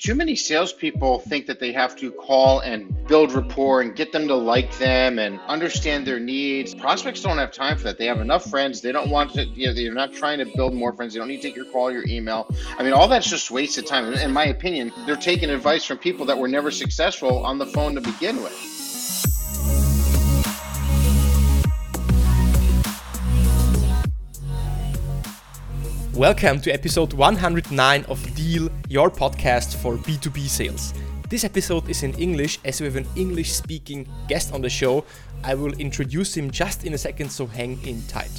too many salespeople think that they have to call and build rapport and get them to like them and understand their needs. Prospects don't have time for that. They have enough friends. They don't want to, you know, they're not trying to build more friends. They don't need to take your call, your email. I mean, all that's just wasted time. In my opinion, they're taking advice from people that were never successful on the phone to begin with. Welcome to episode 109 of Deal, your podcast for B2B sales. This episode is in English as we have an English speaking guest on the show. I will introduce him just in a second, so hang in tight.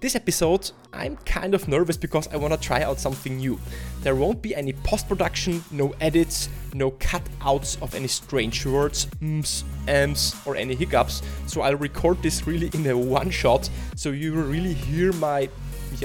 This episode, I'm kind of nervous because I want to try out something new. There won't be any post production, no edits, no cutouts of any strange words, mms, ms, or any hiccups. So I'll record this really in a one shot so you will really hear my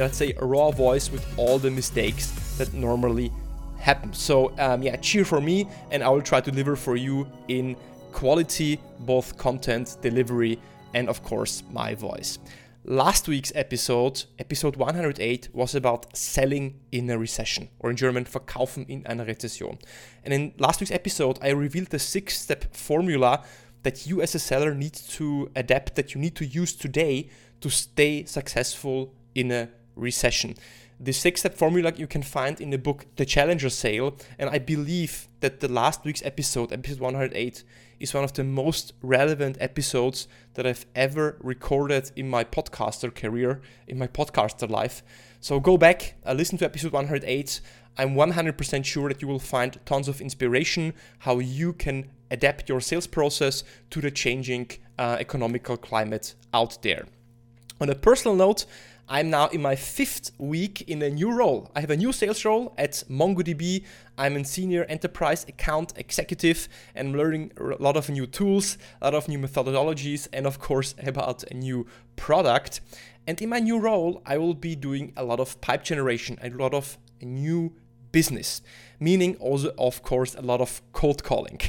let's say a raw voice with all the mistakes that normally happen. So um, yeah, cheer for me, and I will try to deliver for you in quality, both content, delivery, and of course my voice. Last week's episode, episode 108, was about selling in a recession, or in German, verkaufen in einer Rezession. And in last week's episode, I revealed the six step formula that you as a seller need to adapt, that you need to use today to stay successful in a recession. The six step formula you can find in the book The Challenger Sale, and I believe that the last week's episode, episode 108, is one of the most relevant episodes that I've ever recorded in my podcaster career, in my podcaster life. So go back, uh, listen to episode 108. I'm 100% sure that you will find tons of inspiration how you can adapt your sales process to the changing uh, economical climate out there. On a personal note, I'm now in my fifth week in a new role. I have a new sales role at MongoDB. I'm a senior enterprise account executive and I'm learning a lot of new tools, a lot of new methodologies, and of course, about a new product. And in my new role, I will be doing a lot of pipe generation, a lot of new business, meaning also, of course, a lot of cold calling.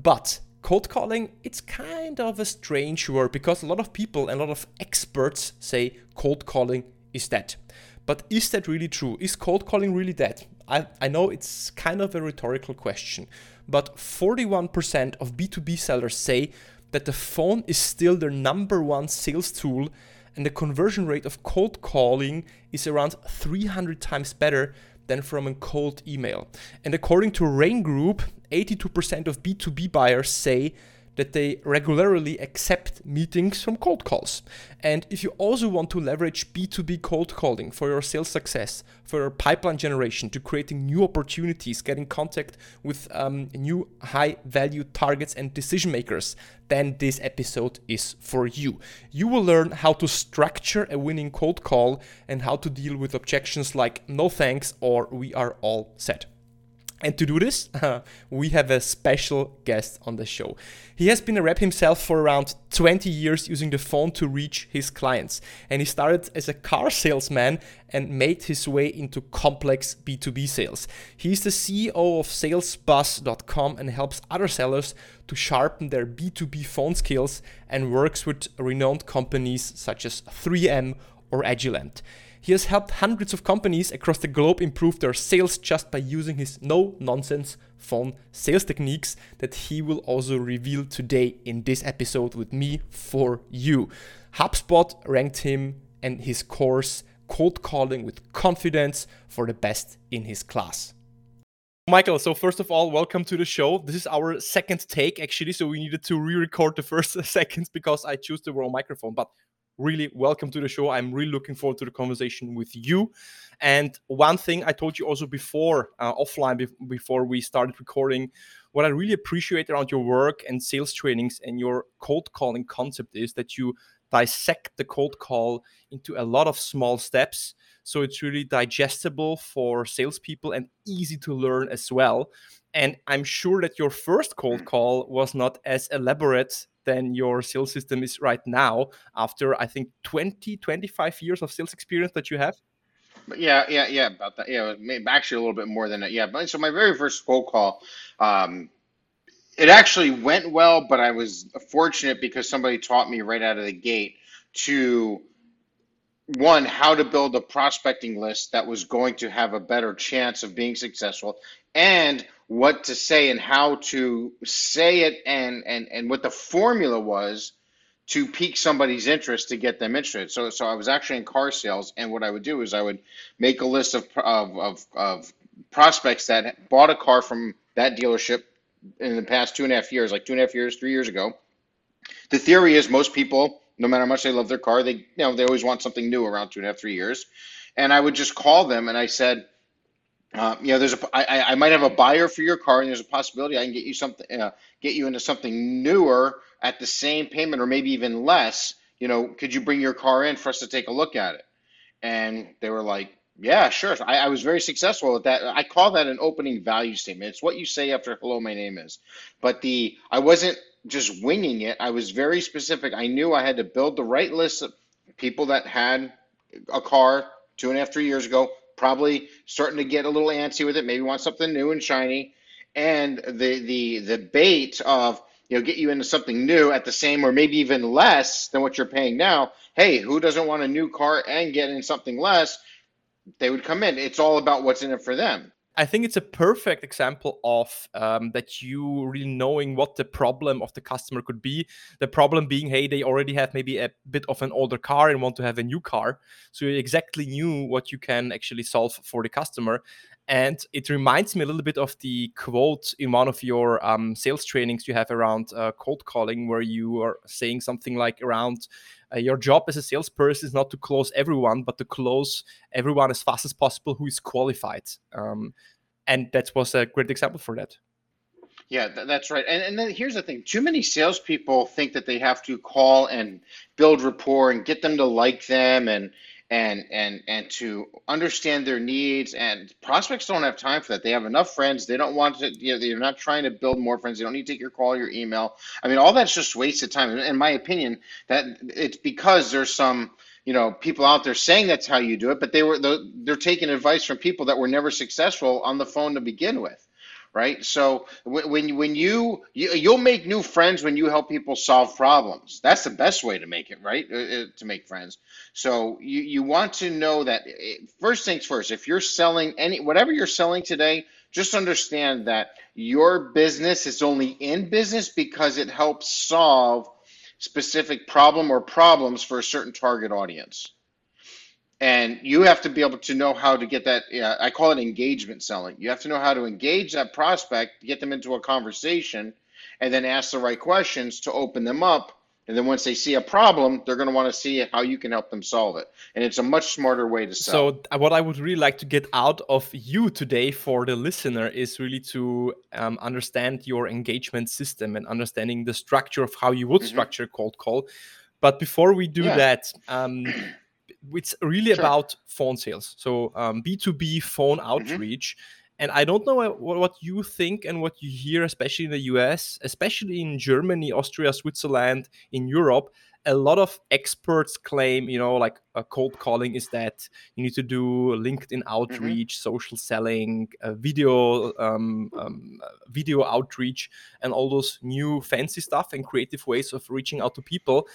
But cold calling, it's kind of a strange word because a lot of people and a lot of experts say cold calling is dead. But is that really true? Is cold calling really dead? I, I know it's kind of a rhetorical question, but 41% of B2B sellers say that the phone is still their number one sales tool and the conversion rate of cold calling is around 300 times better than from a cold email. And according to Rain Group, 82% of B2B buyers say that they regularly accept meetings from cold calls. And if you also want to leverage B2B cold calling for your sales success, for your pipeline generation, to creating new opportunities, getting contact with um, new high value targets and decision makers, then this episode is for you. You will learn how to structure a winning cold call and how to deal with objections like no thanks or we are all set. And to do this, uh, we have a special guest on the show. He has been a rep himself for around 20 years using the phone to reach his clients. And he started as a car salesman and made his way into complex B2B sales. He's the CEO of salesbuzz.com and helps other sellers to sharpen their B2B phone skills and works with renowned companies such as 3M or Agilent. He has helped hundreds of companies across the globe improve their sales just by using his no nonsense phone sales techniques that he will also reveal today in this episode with me for you. HubSpot ranked him and his course cold calling with confidence for the best in his class. Michael, so first of all, welcome to the show. This is our second take actually, so we needed to re-record the first seconds because I chose the wrong microphone. But really welcome to the show. I'm really looking forward to the conversation with you. And one thing I told you also before, uh, offline, be- before we started recording, what I really appreciate around your work and sales trainings and your cold calling concept is that you dissect the cold call into a lot of small steps. So it's really digestible for salespeople and easy to learn as well. And I'm sure that your first cold call was not as elaborate than your sales system is right now after I think 20, 25 years of sales experience that you have? Yeah, yeah, yeah, about that. Yeah, maybe actually a little bit more than that. Yeah, but so my very first cold call, um, it actually went well, but I was fortunate because somebody taught me right out of the gate to one, how to build a prospecting list that was going to have a better chance of being successful, and what to say and how to say it, and and and what the formula was to pique somebody's interest to get them interested. So so I was actually in car sales, and what I would do is I would make a list of of of, of prospects that bought a car from that dealership in the past two and a half years, like two and a half years, three years ago. The theory is most people no matter how much they love their car, they you know they always want something new around two and a half, three years. And I would just call them and I said, uh, you know, there's a I, I might have a buyer for your car, and there's a possibility I can get you something, uh, get you into something newer at the same payment or maybe even less. You know, could you bring your car in for us to take a look at it? And they were like, yeah, sure. I, I was very successful at that. I call that an opening value statement. It's what you say after hello, my name is. But the I wasn't just winging it. I was very specific. I knew I had to build the right list of people that had a car two and a half, three years ago, probably starting to get a little antsy with it, maybe want something new and shiny. And the the the bait of you know get you into something new at the same or maybe even less than what you're paying now. Hey, who doesn't want a new car and get in something less? They would come in. It's all about what's in it for them. I think it's a perfect example of um, that you really knowing what the problem of the customer could be. The problem being, hey, they already have maybe a bit of an older car and want to have a new car. So you exactly knew what you can actually solve for the customer. And it reminds me a little bit of the quote in one of your um, sales trainings you have around uh, cold calling, where you are saying something like around uh, your job as a salesperson is not to close everyone, but to close everyone as fast as possible who is qualified. Um, and that was a great example for that. Yeah, th- that's right. And and then here's the thing: too many salespeople think that they have to call and build rapport and get them to like them and and and and to understand their needs. And prospects don't have time for that. They have enough friends. They don't want to. You know, they're not trying to build more friends. They don't need to take your call, your email. I mean, all that's just wasted time. In my opinion, that it's because there's some you know people out there saying that's how you do it, but they were they're taking advice from people that were never successful on the phone to begin with right? So when when you, you you'll make new friends when you help people solve problems. That's the best way to make it, right? Uh, uh, to make friends. So you you want to know that eh, first things first. If you're selling any whatever you're selling today, just understand that your business is only in business because it helps solve specific problem or problems for a certain target audience and you have to be able to know how to get that uh, i call it engagement selling. You have to know how to engage that prospect get them into a conversation and then ask the right questions to open them up. And then once they see a problem they're going to want to see how you can help them solve it. And it's a much smarter way to sell. So uh, what i would really like to get out of you today for the listener is really to um, understand your engagement system and understanding the structure of how you would mm-hmm. structure cold call. But before we do yeah. that um, it's really sure. about phone sales. So um, B2B phone mm-hmm. outreach. Mm-hmm. And I don't know what you think and what you hear, especially in the US, especially in Germany, Austria, Switzerland, in Europe. A lot of experts claim, you know, like a cold calling is that you need to do LinkedIn mm-hmm. outreach, mm-hmm. social selling, uh, video, um, um, video outreach, and all those new fancy stuff and creative ways of reaching out to people.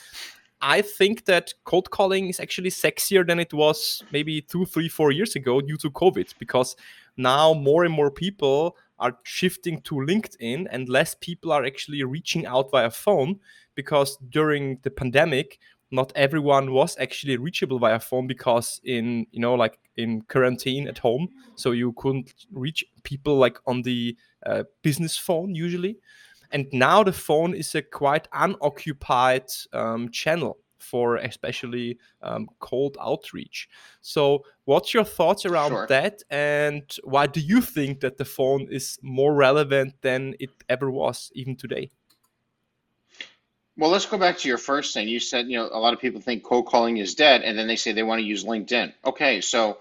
I think that cold calling is actually sexier than it was maybe two, three, four years ago due to COVID, because now more and more people are shifting to LinkedIn and less people are actually reaching out via phone because during the pandemic, not everyone was actually reachable via phone because in you know like in quarantine at home so you couldn't reach people like on the uh, business phone usually and now the phone is a quite unoccupied um, channel for especially um, cold outreach. So, what's your thoughts around sure. that? And why do you think that the phone is more relevant than it ever was, even today? Well, let's go back to your first thing. You said, you know, a lot of people think cold calling is dead, and then they say they want to use LinkedIn. Okay, so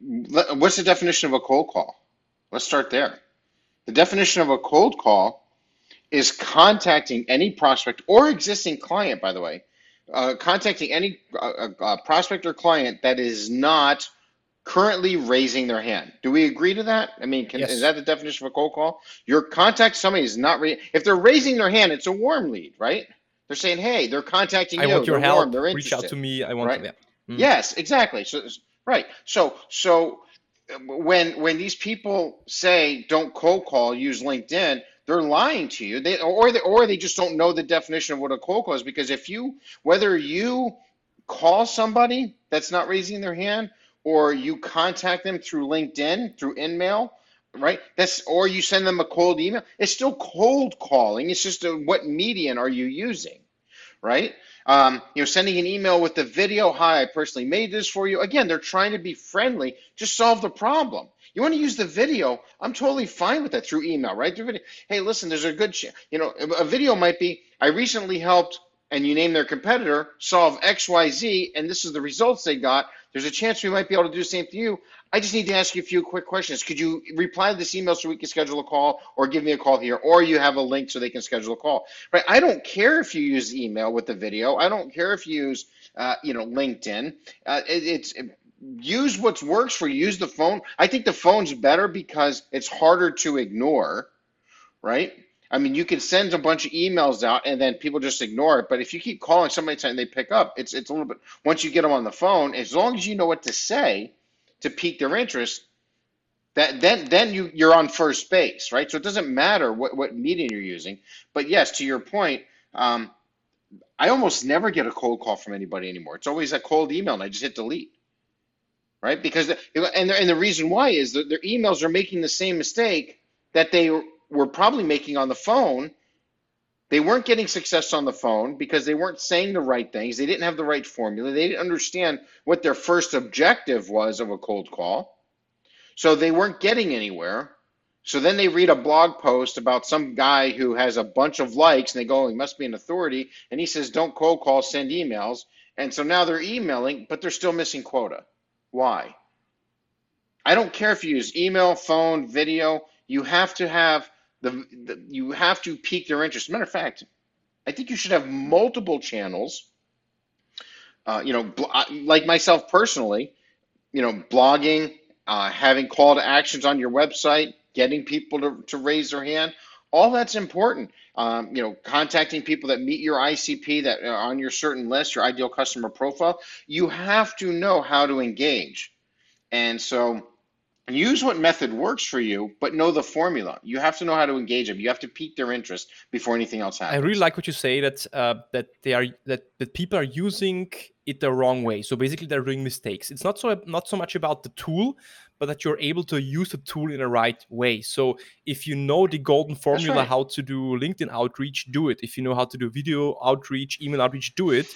what's the definition of a cold call? Let's start there. The definition of a cold call is contacting any prospect or existing client, by the way, uh, contacting any uh, uh, uh, prospect or client that is not currently raising their hand. Do we agree to that? I mean, can, yes. is that the definition of a cold call? Your contact somebody is not ra- if they're raising their hand, it's a warm lead, right? They're saying, "Hey, they're contacting I you. want your they're help. Warm, they're interested. Reach out to me. I want right? to." Mm. Yes, exactly. So right. So so when when these people say don't cold call, use LinkedIn, they're lying to you. They or they or they just don't know the definition of what a cold call is. Because if you whether you call somebody that's not raising their hand or you contact them through LinkedIn, through InMail, right? That's or you send them a cold email. It's still cold calling. It's just a, what median are you using, right? Um, you know, sending an email with the video. Hi, I personally made this for you. Again, they're trying to be friendly. Just solve the problem. You want to use the video? I'm totally fine with that through email, right? Through video. Hey, listen, there's a good, you know, a video might be. I recently helped, and you name their competitor solve X, Y, Z, and this is the results they got. There's a chance we might be able to do the same to you. I just need to ask you a few quick questions. Could you reply to this email so we can schedule a call or give me a call here or you have a link so they can schedule a call, right? I don't care if you use email with the video. I don't care if you use, uh, you know, LinkedIn. Uh, it, it's it, use what works for you. Use the phone. I think the phone's better because it's harder to ignore, right? I mean, you can send a bunch of emails out and then people just ignore it. But if you keep calling somebody and they pick up, it's it's a little bit. Once you get them on the phone, as long as you know what to say, to pique their interest, that then then you you're on first base, right? So it doesn't matter what what medium you're using. But yes, to your point, um, I almost never get a cold call from anybody anymore. It's always a cold email, and I just hit delete, right? Because and the, and the reason why is that their emails are making the same mistake that they were probably making on the phone. They weren't getting success on the phone because they weren't saying the right things. They didn't have the right formula. They didn't understand what their first objective was of a cold call. So they weren't getting anywhere. So then they read a blog post about some guy who has a bunch of likes and they go, oh, he must be an authority. And he says, don't cold call, send emails. And so now they're emailing, but they're still missing quota. Why? I don't care if you use email, phone, video. You have to have the, the you have to pique their interest. Matter of fact, I think you should have multiple channels. Uh, you know, like myself personally, you know, blogging, uh, having call to actions on your website, getting people to, to raise their hand, all that's important. Um, you know, contacting people that meet your ICP that are on your certain list, your ideal customer profile. You have to know how to engage. And so use what method works for you, but know the formula. You have to know how to engage them. You have to pique their interest before anything else happens. I really like what you say that uh, that they are that, that people are using it the wrong way. So basically, they're doing mistakes. It's not so not so much about the tool, but that you're able to use the tool in the right way. So if you know the golden formula right. how to do LinkedIn outreach, do it. If you know how to do video outreach, email outreach, do it.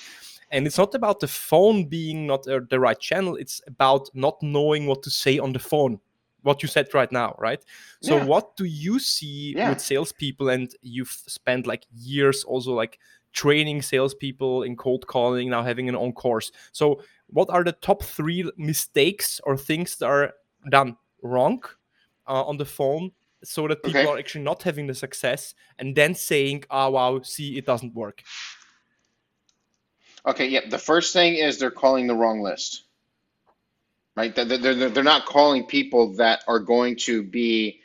And it's not about the phone being not uh, the right channel. It's about not knowing what to say on the phone. What you said right now, right? So, yeah. what do you see yeah. with salespeople? And you've spent like years also like training salespeople in cold calling, now having an own course. So, what are the top three mistakes or things that are done wrong uh, on the phone so that people okay. are actually not having the success and then saying, oh, wow, see, it doesn't work? Okay, yeah. The first thing is they're calling the wrong list, right? They're, they're, they're not calling people that are going to be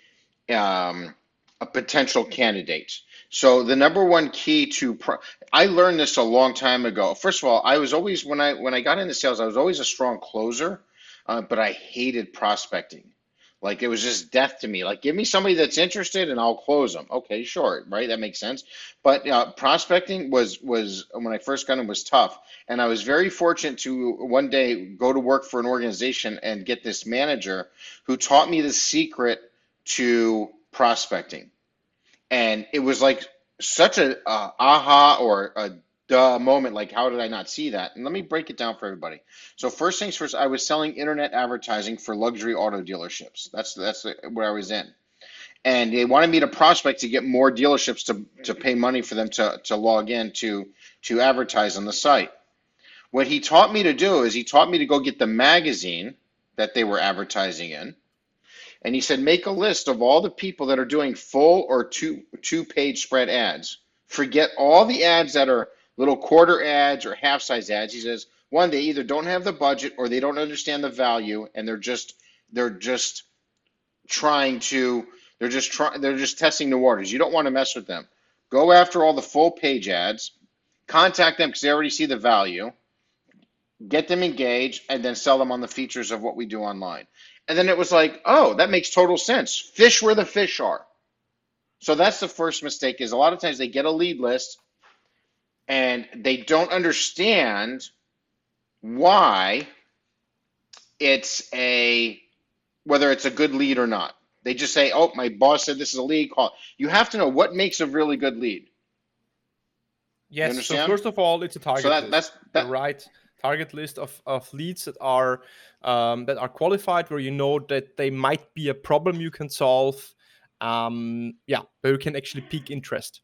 um, a potential candidate. So the number one key to pro- I learned this a long time ago. First of all, I was always when I when I got into sales, I was always a strong closer, uh, but I hated prospecting. Like it was just death to me. Like give me somebody that's interested and I'll close them. Okay, sure, right? That makes sense. But uh, prospecting was was when I first got in was tough, and I was very fortunate to one day go to work for an organization and get this manager who taught me the secret to prospecting, and it was like such a uh, aha or a duh moment like how did i not see that? And let me break it down for everybody. So first things first i was selling internet advertising for luxury auto dealerships. That's that's where i was in. And they wanted me to prospect to get more dealerships to, to pay money for them to, to log in to to advertise on the site. What he taught me to do is he taught me to go get the magazine that they were advertising in. And he said make a list of all the people that are doing full or two two page spread ads. Forget all the ads that are little quarter ads or half size ads. He says, one, they either don't have the budget or they don't understand the value and they're just they're just trying to they're just trying they're just testing the waters. You don't want to mess with them. Go after all the full page ads, contact them because they already see the value. get them engaged, and then sell them on the features of what we do online. And then it was like, oh, that makes total sense. Fish where the fish are. So that's the first mistake is a lot of times they get a lead list and they don't understand why it's a whether it's a good lead or not. They just say, "Oh, my boss said this is a lead call." You have to know what makes a really good lead. Yes. So first of all, it's a target. So that, that's that, the right target list of, of leads that are um, that are qualified, where you know that they might be a problem you can solve. Um, yeah, where you can actually pique interest.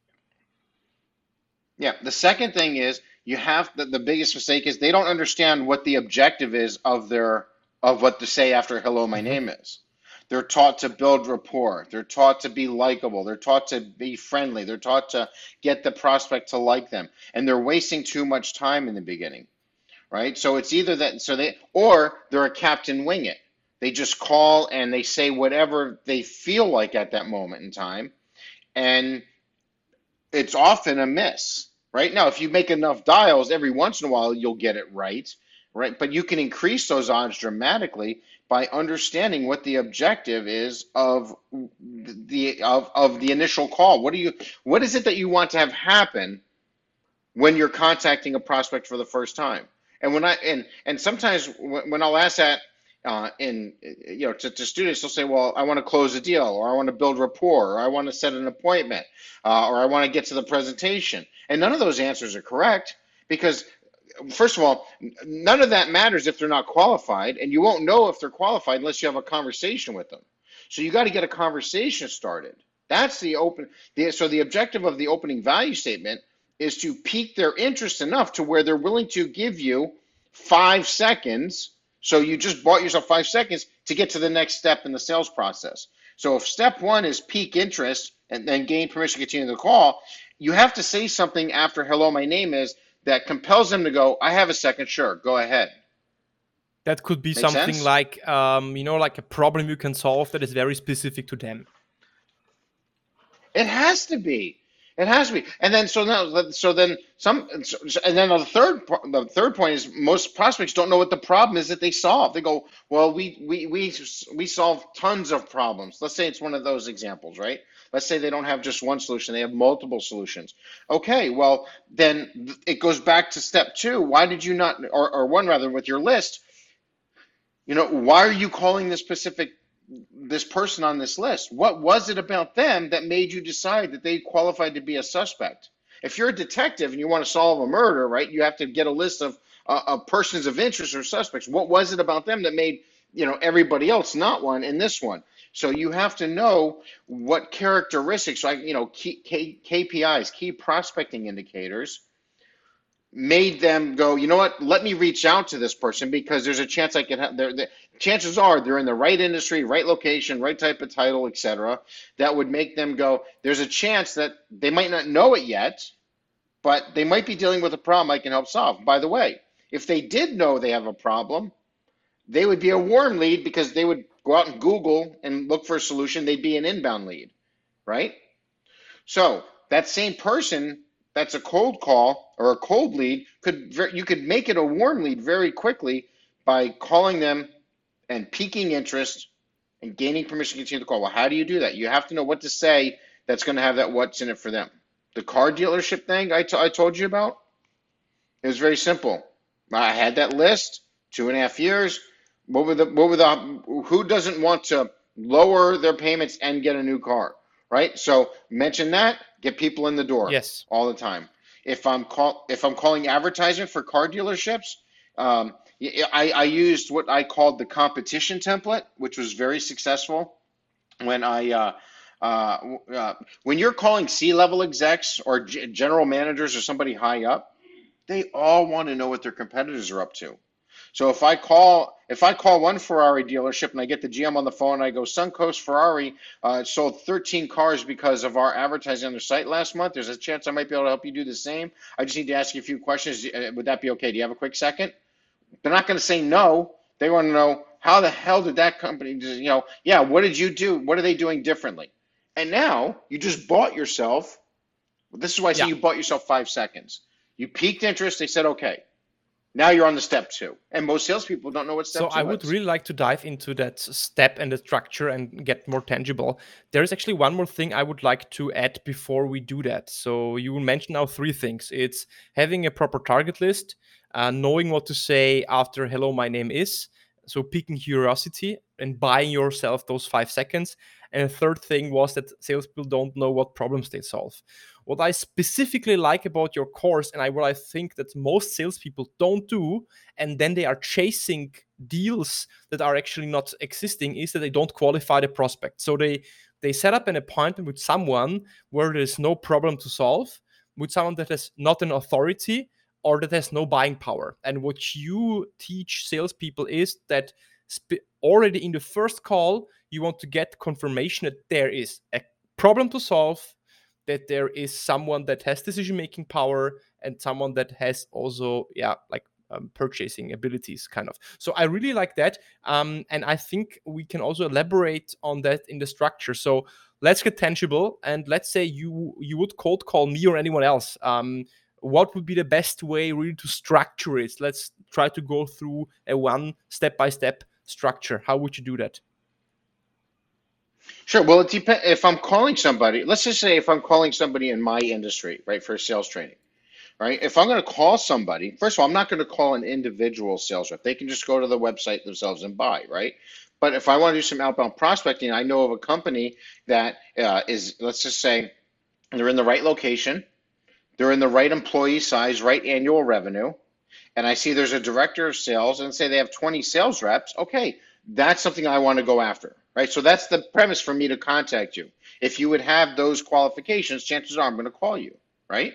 Yeah. The second thing is you have the, the biggest mistake is they don't understand what the objective is of their of what to say after hello my mm-hmm. name is. They're taught to build rapport. They're taught to be likable. They're taught to be friendly. They're taught to get the prospect to like them. And they're wasting too much time in the beginning right? So it's either that so they or they're a captain wing it. They just call and they say whatever they feel like at that moment in time. And it's often a miss right? Now if you make enough dials every once in a while you'll get it right right? But you can increase those odds dramatically by understanding what the objective is of the of, of the initial call. What do you what is it that you want to have happen when you're contacting a prospect for the first time? And when i and and sometimes when i'll ask that uh, in you know to, to, students they'll say well i want to close a deal or i want to build rapport or i want to set an appointment uh, or i want to get to the presentation. And none of those answers are correct because first of all none of that matters if they're not qualified and you won't know if they're qualified unless you have a conversation with them. So you got to get a conversation started. That's the open the, so the objective of the opening value statement is to pique their interest enough to where they're willing to give you five seconds so you just bought yourself five seconds to get to the next step in the sales process. So if step one is pique interest and then gain permission to continue the call, you have to say something after hello, my name is that compels them to go, I have a second, sure, go ahead. That could be Make something sense? like, um, you know, like a problem you can solve that is very specific to them. It has to be. It has to be. And then so now so then some and then the third the third point is most prospects don't know what the problem is that they solve. They go, well, we we we we solve tons of problems. Let's say it's one of those examples, right? Let's say they don't have just one solution, they have multiple solutions. Okay, well, then it goes back to step two. Why did you not, or, or one rather, with your list, you know, why are you calling this specific this person on this list? What was it about them that made you decide that they qualified to be a suspect? If you're a detective and you want to solve a murder, right, you have to get a list of, uh, of persons of interest or suspects. What was it about them that made you know everybody else not one in this one? So you have to know what characteristics, like you know, key, K, KPIs, key prospecting indicators, made them go, you know what? Let me reach out to this person because there's a chance I could have. The chances are they're in the right industry, right location, right type of title, etc. That would make them go. There's a chance that they might not know it yet, but they might be dealing with a problem I can help solve. By the way, if they did know they have a problem, they would be a warm lead because they would go out and Google and look for a solution. They'd be an inbound lead, right? So that same person that's a cold call or a cold lead could you could make it a warm lead very quickly by calling them and piquing interest and gaining permission to continue the call. Well, how do you do that? You have to know what to say that's going to have that what's in it for them. The car dealership thing I, I told you about, it was very simple. I had that list, two and a half years. What were the, what were the, who doesn't want to lower their payments and get a new car, right? So mention that, get people in the door. Yes. All the time. If I'm call if I'm calling advertisement for car dealerships, um, I, I used what I called the competition template, which was very successful. When I uh, uh, uh, when you're calling C-level execs or g- general managers or somebody high up, they all want to know what their competitors are up to. So if I call if I call one Ferrari dealership and I get the GM on the phone and I go, Suncoast Ferrari uh, sold 13 cars because of our advertising on their site last month. There's a chance I might be able to help you do the same. I just need to ask you a few questions. Uh, would that be okay? Do you have a quick second? They're not going to say no. They want to know how the hell did that company, you know, yeah, what did you do? What are they doing differently? And now you just bought yourself. This is why I say yeah. you bought yourself five seconds. You piqued interest. They said, okay. Now you're on the step two, and most salespeople don't know what step so I would is. really like to dive into that step and the structure and get more tangible. There is actually one more thing I would like to add before we do that. So you mentioned now three things. It's having a proper target list, uh, knowing what to say after "Hello, my name is," so piquing curiosity and buying yourself those five seconds. And the third thing was that salespeople don't know what problems they solve. What I specifically like about your course, and I, what I think that most salespeople don't do, and then they are chasing deals that are actually not existing, is that they don't qualify the prospect. So they they set up an appointment with someone where there is no problem to solve, with someone that has not an authority or that has no buying power. And what you teach salespeople is that already in the first call, you want to get confirmation that there is a problem to solve that there is someone that has decision making power and someone that has also yeah like um, purchasing abilities kind of. So i really like that um, and i think we can also elaborate on that in the structure. So let's get tangible and let's say you you would cold call me or anyone else um, what would be the best way really to structure it? Let's try to go through a one step by step structure. How would you do that Sure. Well, it depends. If I'm calling somebody, let's just say if I'm calling somebody in my industry, right, for sales training, right? If I'm going to call somebody, first of all, I'm not going to call an individual sales rep. They can just go to the website themselves and buy, right? But if I want to do some outbound prospecting, I know of a company that uh, is, let's just say, they're in the right location, they're in the right employee size, right annual revenue, and I see there's a director of sales and say they have 20 sales reps. Okay, that's something I want to go after right? So that's the premise for me to contact you. If you would have those qualifications, chances are I'm going to call you, right?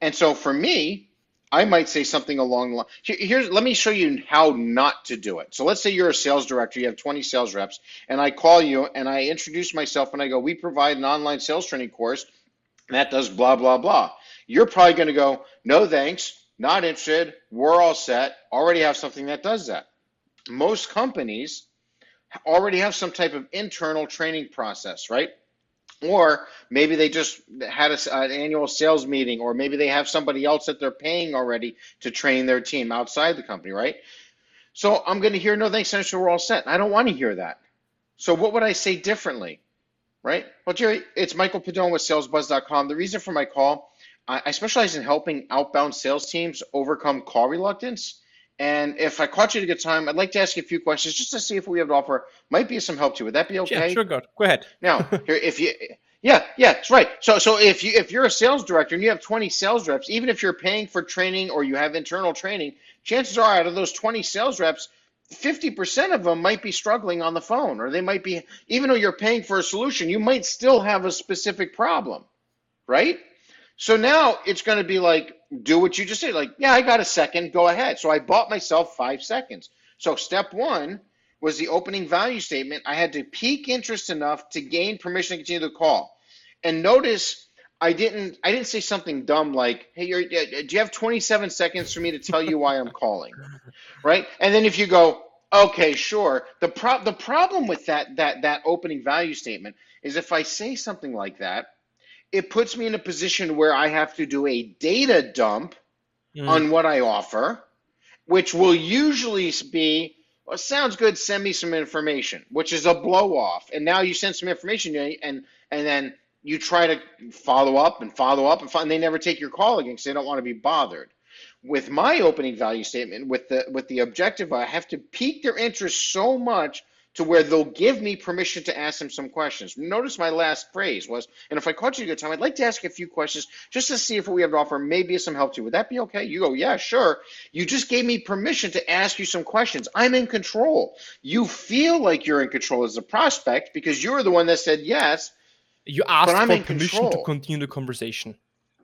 And so for me, I might say something along the line. Here's let me show you how not to do it. So let's say you're a sales director, you have 20 sales reps, and I call you and I introduce myself and I go, "We provide an online sales training course that does blah blah blah." You're probably going to go, "No thanks, not interested. We're all set. Already have something that does that." Most companies already have some type of internal training process, right? Or maybe they just had a, an annual sales meeting, or maybe they have somebody else that they're paying already to train their team outside the company, right? So I'm going to hear, no thanks, Senator, we're all set. I don't want to hear that. So what would I say differently, right? Well, Jerry, it's Michael Pedone with SalesBuzz.com. The reason for my call, I specialize in helping outbound sales teams overcome call reluctance and if I caught you at a good time, I'd like to ask you a few questions just to see if we have to offer might be some help to you. Would that be okay? Yeah, sure, good. Go ahead. now, here, if you, yeah, yeah, that's right. So, so if you if you're a sales director and you have 20 sales reps, even if you're paying for training or you have internal training, chances are out of those 20 sales reps, 50% of them might be struggling on the phone, or they might be, even though you're paying for a solution, you might still have a specific problem, right? So now it's going to be like, do what you just said. Like, yeah, I got a second, go ahead. So I bought myself five seconds. So step one was the opening value statement. I had to pique interest enough to gain permission to continue the call. And notice I didn't I didn't say something dumb like, hey, do you have 27 seconds for me to tell you why I'm calling? Right? And then if you go, okay, sure. The pro- the problem with that that that opening value statement is if I say something like that, it puts me in a position where I have to do a data dump mm. on what I offer, which will usually be, well, sounds good, send me some information, which is a blow off. And now you send some information and and then you try to follow up and follow up and, follow, and they never take your call again because they don't want to be bothered. With my opening value statement, with the with the objective, I have to pique their interest so much to where they'll give me permission to ask them some questions. Notice my last phrase was, and if I caught you a good time, I'd like to ask a few questions just to see if we have to offer maybe some help to you. Would that be okay? You go, yeah, sure. You just gave me permission to ask you some questions. I'm in control. You feel like you're in control as a prospect because you're the one that said yes. You asked for permission control. to continue the conversation.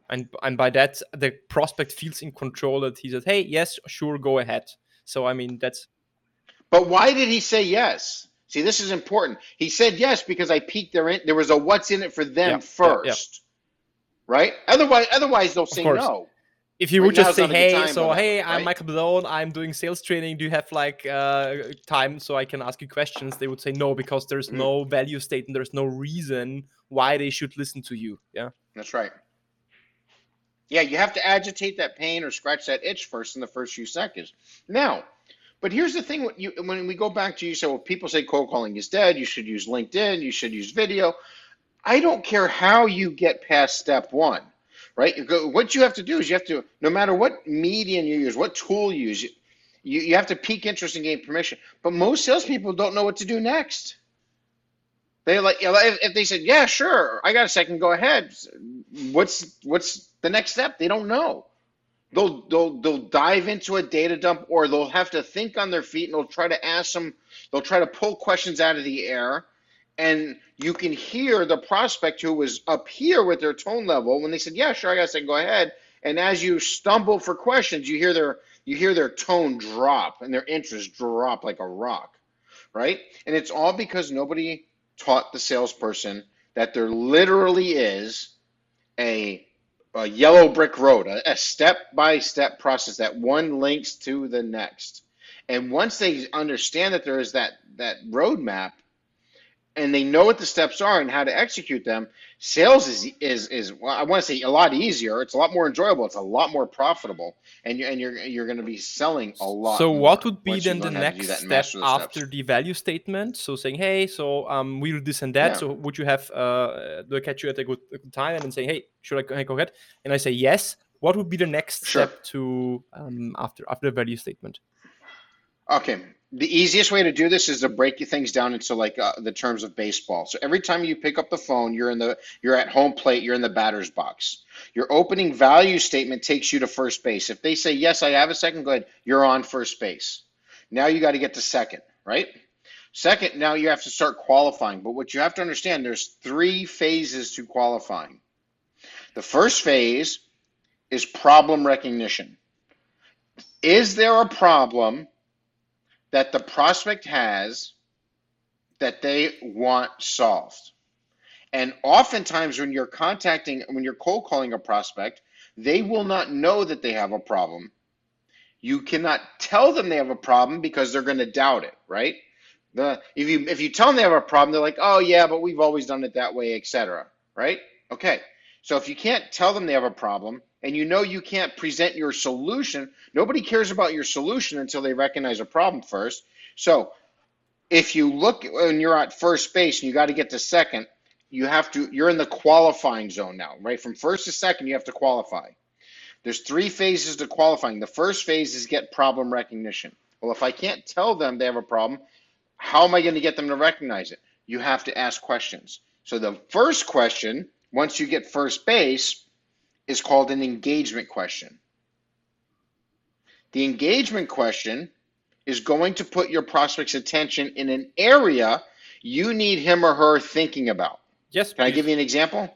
And, and by that, the prospect feels in control that he says, hey, yes, sure, go ahead. So, I mean, that's but why did he say yes? See, this is important. He said yes because I piqued their in, there was a what's in it for them first. Right? Otherwise otherwise they'll say no. If you right would just say, "Hey, so hey, I'm right? Michael Malone. I'm doing sales training. Do you have like uh, time so I can ask you questions?" They would say no because there's mm-hmm. no value statement. There's no reason why they should listen to you. Yeah, that's right. Yeah, you have to agitate that pain or scratch that itch first in the first few seconds. Now, but here's the thing: when, you, when we go back to you say, well, people say cold calling is dead. You should use LinkedIn. You should use video. I don't care how you get past step one, right? What you have to do is you have to, no matter what medium you use, what tool you use, you, you have to pique interest and gain permission. But most salespeople don't know what to do next. They like you know, if, if they said, "Yeah, sure, I got a second, go ahead." What's what's the next step? They don't know. They'll they'll they'll dive into a data dump, or they'll have to think on their feet, and they'll try to ask them. They'll try to pull questions out of the air, and you can hear the prospect who was up here with their tone level when they said, "Yeah, sure, I got a second, go ahead." And as you stumble for questions, you hear their you hear their tone drop and their interest drop like a rock, right? And it's all because nobody taught the salesperson that there literally is a, a yellow brick road, a step by step process that one links to the next. And once they understand that there is that, that roadmap, and they know what the steps are and how to execute them, sales is is is well, I want to say a lot easier. It's a lot more enjoyable. It's a lot more profitable, and you and you're you're going to be selling a lot. So what would be then the next step after the value statement? So saying, hey, so um, we do this and that. Yeah. So would you have uh, do I catch you at a good, a good time? And then say, hey, should I go ahead? And I say yes. What would be the next sure. step to um, after after the value statement? Okay, the easiest way to do this is to break you things down into like uh, the terms of baseball. So every time you pick up the phone, you're in the you're at home plate, you're in the batter's box. Your opening value statement takes you to first base. If they say yes, I have a second, go ahead. You're on first base. Now you got to get to second, right? Second, now you have to start qualifying. But what you have to understand, there's three phases to qualifying. The first phase is problem recognition. Is there a problem? That the prospect has that they want solved. And oftentimes, when you're contacting, when you're cold calling a prospect, they will not know that they have a problem. You cannot tell them they have a problem because they're going to doubt it, right? The if you if you tell them they have a problem, they're like, oh yeah, but we've always done it that way, etc. Right? Okay. So if you can't tell them they have a problem, and you know you can't present your solution, nobody cares about your solution until they recognize a problem first. So if you look and you're at first base and you got to get to second, you have to you're in the qualifying zone now, right? From first to second, you have to qualify. There's three phases to qualifying. The first phase is get problem recognition. Well, if I can't tell them they have a problem, how am I going to get them to recognize it? You have to ask questions. So the first question, once you get first base, is called an engagement question. The engagement question is going to put your prospect's attention in an area you need him or her thinking about. Yes. Can please. I give you an example?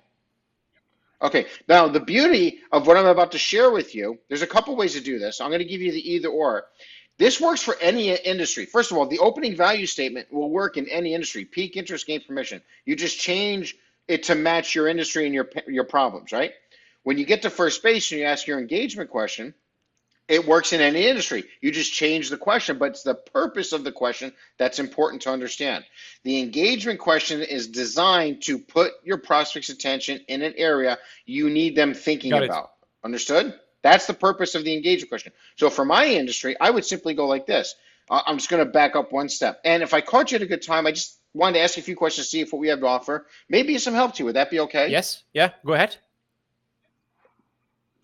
Okay. Now, the beauty of what I'm about to share with you, there's a couple ways to do this. I'm going to give you the either or. This works for any industry. First of all, the opening value statement will work in any industry. Pique interest, gain permission. You just change it to match your industry and your your problems, right? When you get to first base and you ask your engagement question, it works in any industry. You just change the question, but it's the purpose of the question that's important to understand. The engagement question is designed to put your prospect's attention in an area you need them thinking about. Understood? That's the purpose of the engagement question. So for my industry, I would simply go like this. I'm just going to back up one step. And if I caught you at a good time, I just wanted to ask you a few questions to see if what we have to offer maybe some help to you. Would that be okay? Yes. Yeah. Go ahead.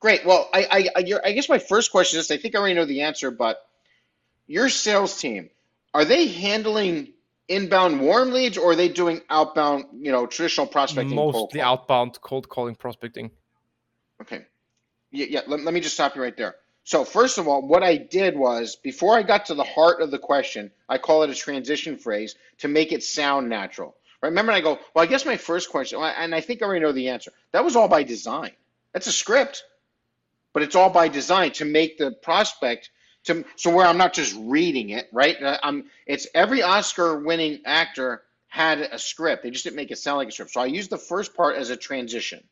Great. Well, I, I, I guess my first question is I think I already know the answer, but your sales team, are they handling inbound warm leads or are they doing outbound, you know, traditional prospecting? Mostly outbound cold calling prospecting. Okay. Yeah, yeah. Let, let me just stop you right there. So, first of all, what I did was before I got to the heart of the question, I call it a transition phrase to make it sound natural. Remember, I go, well, I guess my first question, and I think I already know the answer. That was all by design. That's a script but it's all by design to make the prospect to so where I'm not just reading it, right? Uh, I'm it's every Oscar winning actor had a script. They just didn't make it sound like a script. So I used the first part as a transition.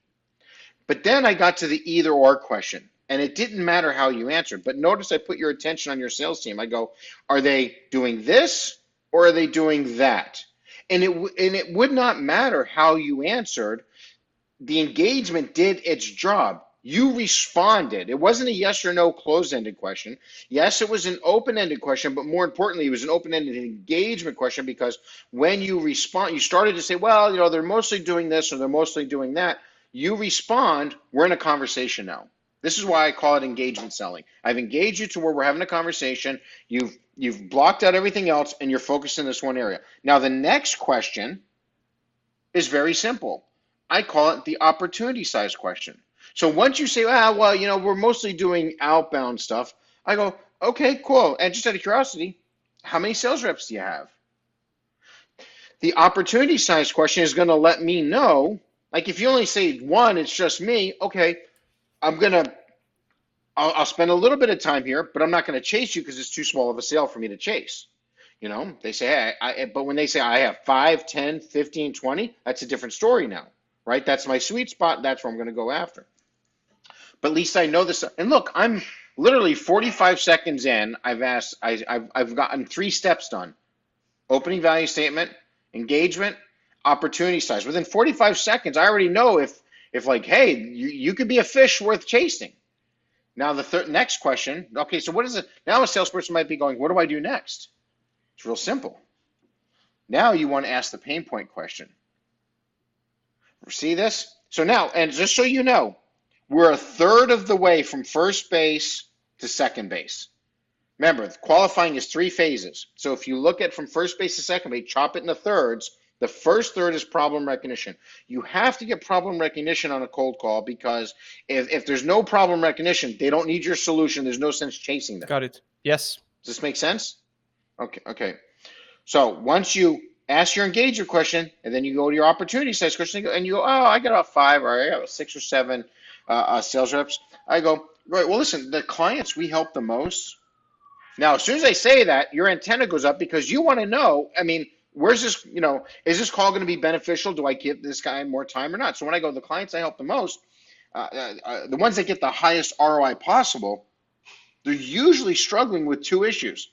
But then I got to the either or question. And it didn't matter how you answered. But notice I put your attention on your sales team. I go, are they doing this or are they doing that? And it and it would not matter how you answered. The engagement did its job You responded. It wasn't a yes or no closed ended question. Yes, it was an open ended question, but more importantly, it was an open ended engagement question because when you respond, you started to say, well, you know, they're mostly doing this or they're mostly doing that. You respond, we're in a conversation now. This is why I call it engagement selling. I've engaged you to where we're having a conversation. You've you've blocked out everything else and you're focused in this one area. Now the next question is very simple. I call it the opportunity size question. So once you say, ah, well, you know, we're mostly doing outbound stuff, I go, okay, cool. And just out of curiosity, how many sales reps do you have? The opportunity size question is going to let me know, like if you only say one, it's just me, okay, I'm going to, I'll spend a little bit of time here, but I'm not going to chase you because it's too small of a sale for me to chase. You know, they say, hey, I, but when they say I have 5, 10, 15, 20, that's a different story now, right? That's my sweet spot. That's where I'm going to go after. But at least I know this. And look, I'm literally 45 seconds in. I've asked, I, I've, I've gotten three steps done opening value statement, engagement, opportunity size. Within 45 seconds, I already know if, if like, hey, you, you could be a fish worth chasing. Now, the third, next question, okay, so what is it? Now, a salesperson might be going, what do I do next? It's real simple. Now you want to ask the pain point question. See this? So now, and just so you know, we're a third of the way from first base to second base. Remember, qualifying is three phases. So if you look at from first base to second base, chop it into thirds. The first third is problem recognition. You have to get problem recognition on a cold call because if, if there's no problem recognition, they don't need your solution. There's no sense chasing them. Got it. Yes. Does this make sense? Okay, okay. So once you ask your engagement question, and then you go to your opportunity size question, and you go, oh, I got about five, or I got six or seven uh, uh, sales reps. I go, right. Well, listen, the clients we help the most. Now, as soon as I say that, your antenna goes up because you want to know. I mean, where's this? You know, is this call going to be beneficial? Do I give this guy more time or not? So when I go, the clients I help the most, uh, uh, uh the ones that get the highest ROI possible, they're usually struggling with two issues.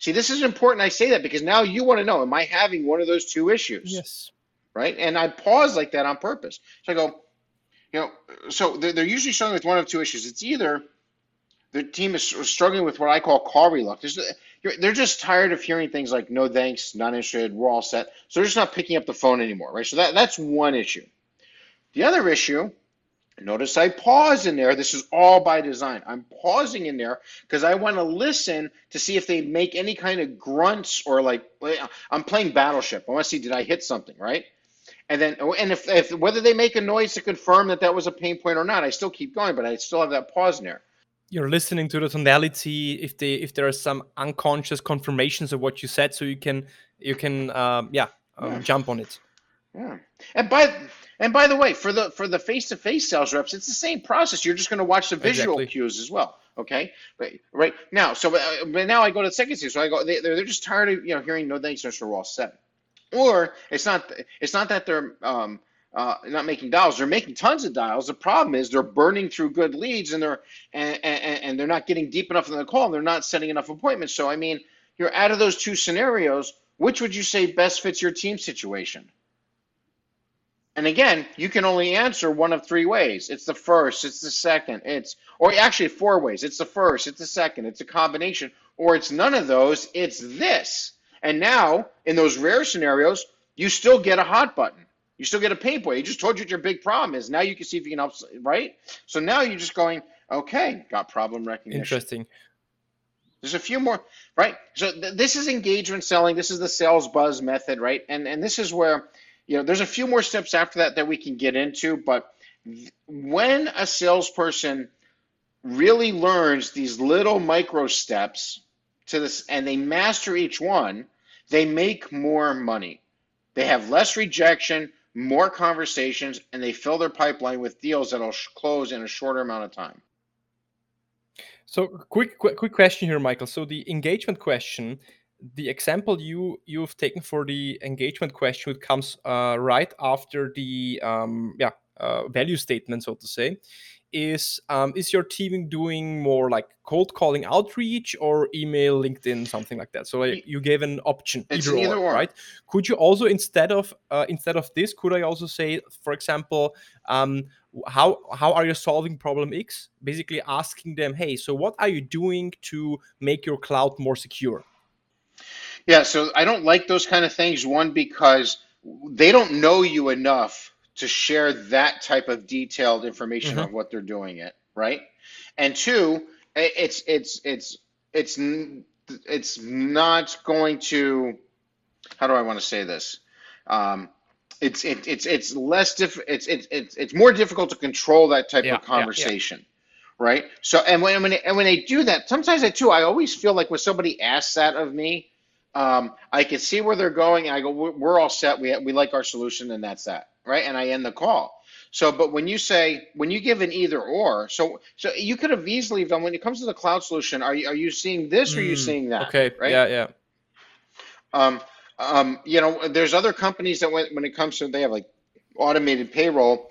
See, this is important. I say that because now you want to know: Am I having one of those two issues? Yes. Right. And I pause like that on purpose. So I go, you know, so they're, they're usually struggling with one of two issues. It's either the team is struggling with what I call call reluctance. They're just tired of hearing things like "no thanks," "not interested," "we're all set." So they're just not picking up the phone anymore, right? So that, that's one issue. The other issue Notice I pause in there. This is all by design. I'm pausing in there because I want to listen to see if they make any kind of grunts or like I'm playing Battleship. I want to see did I hit something, right? And then and if, if whether they make a noise to confirm that that was a pain point or not, I still keep going, but I still have that pause in there. You're listening to the tonality. If they if there are some unconscious confirmations of what you said, so you can you can um, yeah, um, yeah jump on it. Yeah, and by and by the way, for the for the face to face sales reps, it's the same process. You're just going to watch the visual exactly. cues as well. Okay, right, right now. So, uh, but now I go to the second stage. So I go. They, they're, they're just tired of you know hearing no thanks, no all set. Or it's not it's not that they're um, uh, not making dials. They're making tons of dials. The problem is they're burning through good leads and they're and, and, and they're not getting deep enough in the call. And they're not setting enough appointments. So I mean, you're out of those two scenarios. Which would you say best fits your team situation? And again, you can only answer one of three ways. It's the first, it's the second, it's, or actually four ways. It's the first, it's the second, it's a combination, or it's none of those, it's this. And now, in those rare scenarios, you still get a hot button. You still get a pain point. You just told you what your big problem is. Now you can see if you can help, right? So now you're just going, okay, got problem recognition. Interesting. There's a few more, right? So th- this is engagement selling. This is the sales buzz method, right? And and this is where you know, there's a few more steps after that that we can get into, but when a salesperson really learns these little micro steps to this and they master each one, they make more money. They have less rejection, more conversations, and they fill their pipeline with deals that'll close in a shorter amount of time. So, quick, quick, quick question here, Michael. So, the engagement question the example you you've taken for the engagement question comes uh, right after the um, yeah uh, value statement, so to say, is um, is your team doing more like cold calling outreach or email linkedin something like that? So like, you gave an option it's either, either or, or, right? Could you also instead of uh, instead of this could i also say for example um, how how are you solving problem x? Basically asking them hey so what are you doing to make your cloud more secure? Yeah so i don't like those kind of things one because they don't know you enough to share that type of detailed information mm-hmm. of what they're doing it, right? And two, it's it's it's it's it's not going to how do I want to say this? Um, it's it, it's it's less diff it's it's it's it's more difficult to control that type yeah, of conversation. Yeah, yeah. Right. So and when when they, and when they do that, sometimes I too I always feel like when somebody asks that of me, um, I can see where they're going, and I go, we're all set. We we like our solution, and that's that right? And I end the call. So, but when you say when you give an either or, so so you could have easily done when it comes to the cloud solution. Are you are you seeing this or are you hmm, seeing that? Okay. Right. Yeah. Yeah. Um. Um. You know, there's other companies that when when it comes to they have like automated payroll.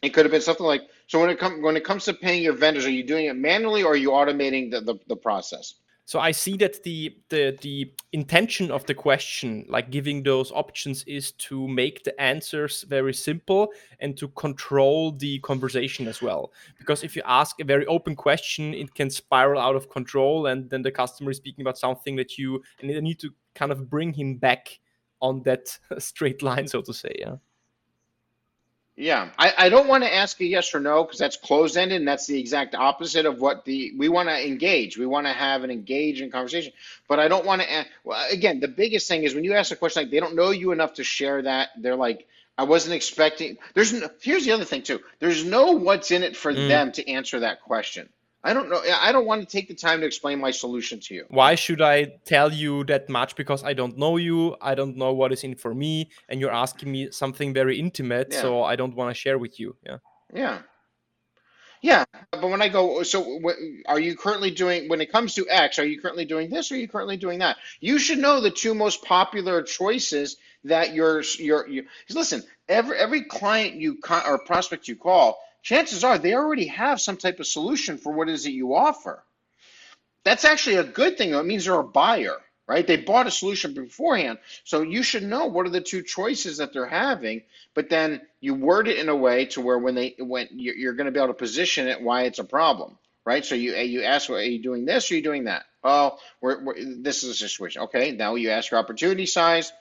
It could have been something like so when it comes when it comes to paying your vendors, are you doing it manually or are you automating the, the, the process? So I see that the the the intention of the question, like giving those options, is to make the answers very simple and to control the conversation as well. Because if you ask a very open question, it can spiral out of control, and then the customer is speaking about something that you and you need to kind of bring him back on that straight line, so to say. Yeah. Yeah, I, I don't want to ask a yes or no because that's closed ended and that's the exact opposite of what the we want to engage. We want to have an engaging conversation, but I don't want to. Well, again, the biggest thing is when you ask a question like they don't know you enough to share that. They're like, I wasn't expecting. There's no, here's the other thing too. There's no what's in it for mm. them to answer that question. I don't know. I don't want to take the time to explain my solution to you. Why should I tell you that much? Because I don't know you. I don't know what is in for me, and you're asking me something very intimate, yeah. so I don't want to share with you. Yeah. Yeah. Yeah, but when I go, so are you currently doing? When it comes to X, are you currently doing this? Or are you currently doing that? You should know the two most popular choices that you're. You're. You, listen, every every client you or prospect you call chances are they already have some type of solution for what it is that you offer. That's actually a good thing. It means they're a buyer, right? They bought a solution beforehand. So you should know what are the two choices that they're having, but then you word it in a way to where when they when you're going to be able to position it why it's a problem, right? So you you ask, well, are you doing this or are you doing that? Oh, we're, we're, this is a situation. Okay, now you ask your opportunity size